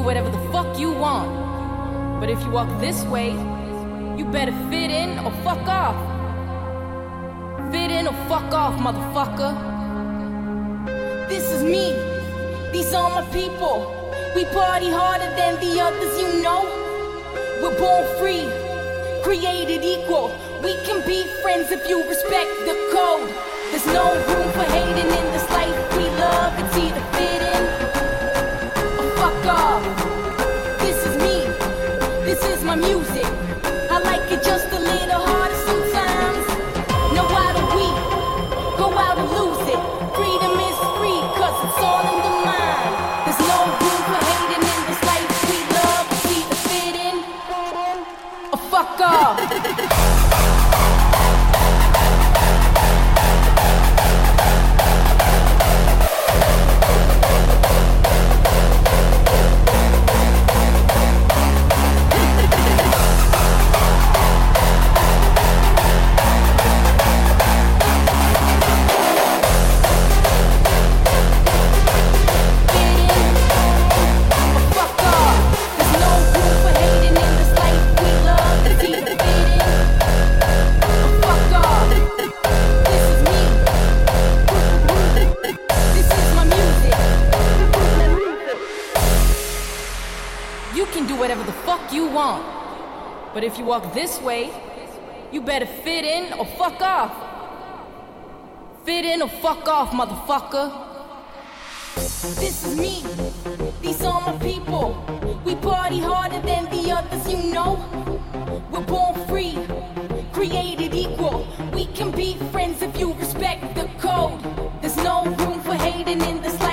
Do whatever the fuck you want. But if you walk this way, you better fit in or fuck off. Fit in or fuck off, motherfucker. This is me. These are my people. We party harder than the others, you know. We're born free, created equal. We can be friends if you respect the code. There's no room for hating in can do whatever the fuck you want. But if you walk this way, you better fit in or fuck off. Fit in or fuck off, motherfucker. This is me. These are my people. We party harder than the others, you know. We're born free, created equal. We can be friends if you respect the code. There's no room for hating in this life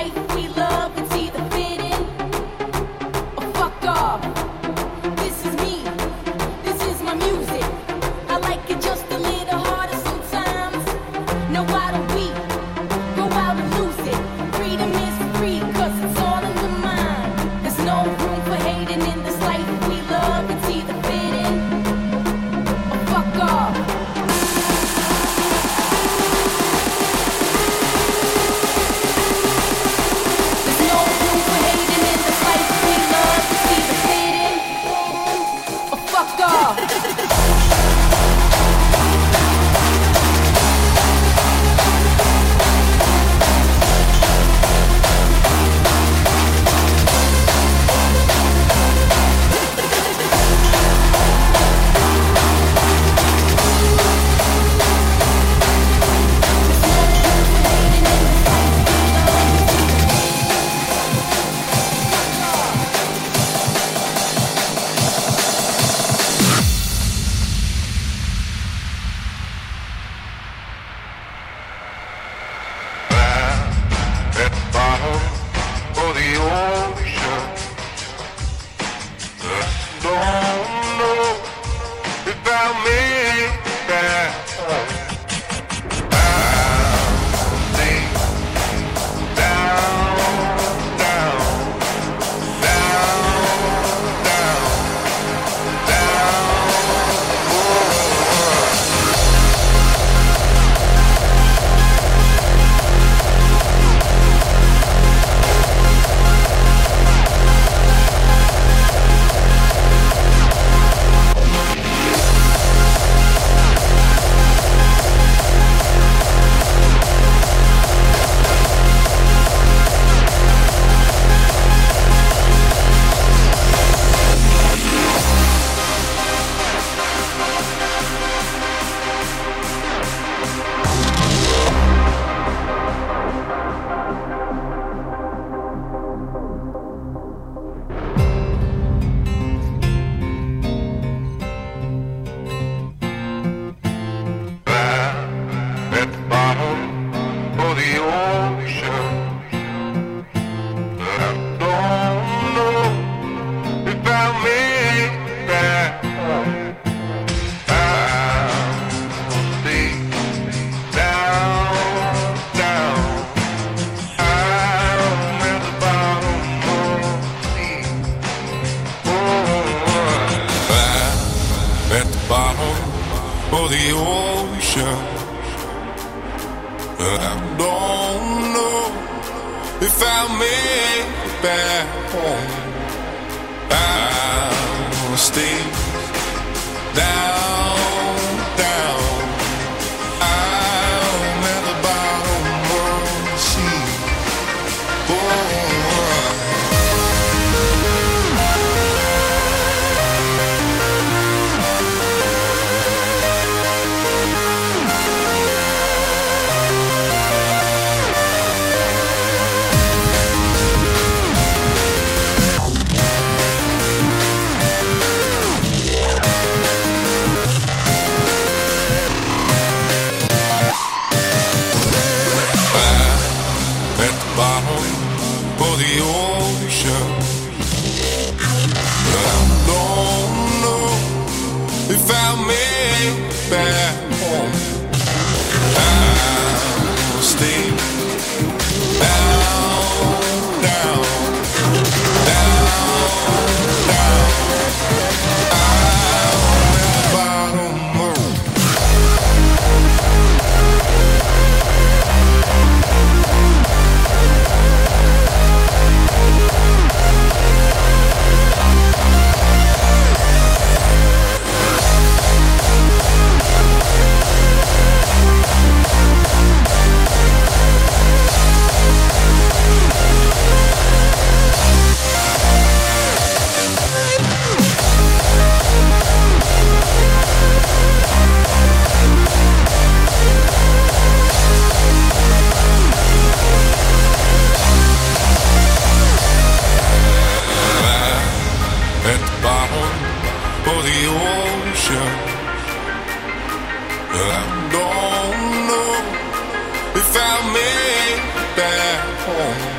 stay bottom of the ocean. I don't know if I'll make it back home.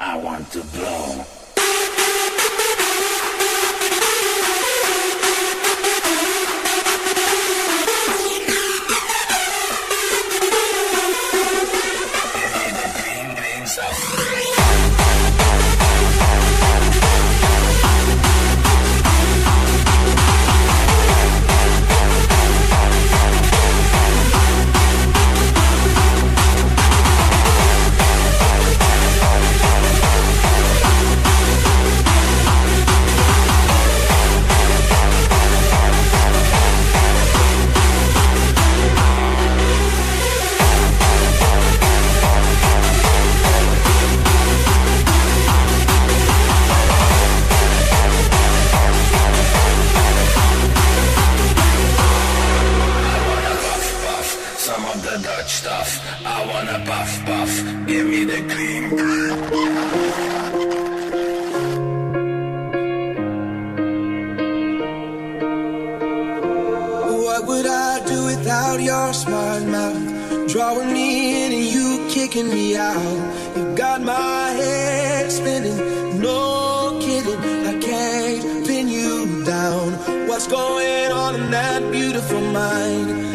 I want to blow. The Dutch stuff. I wanna buff, buff. Give me the green. What would I do without your smart mouth? Drawing me in and you kicking me out. You got my head spinning, no kidding. I can't pin you down. What's going on in that beautiful mind?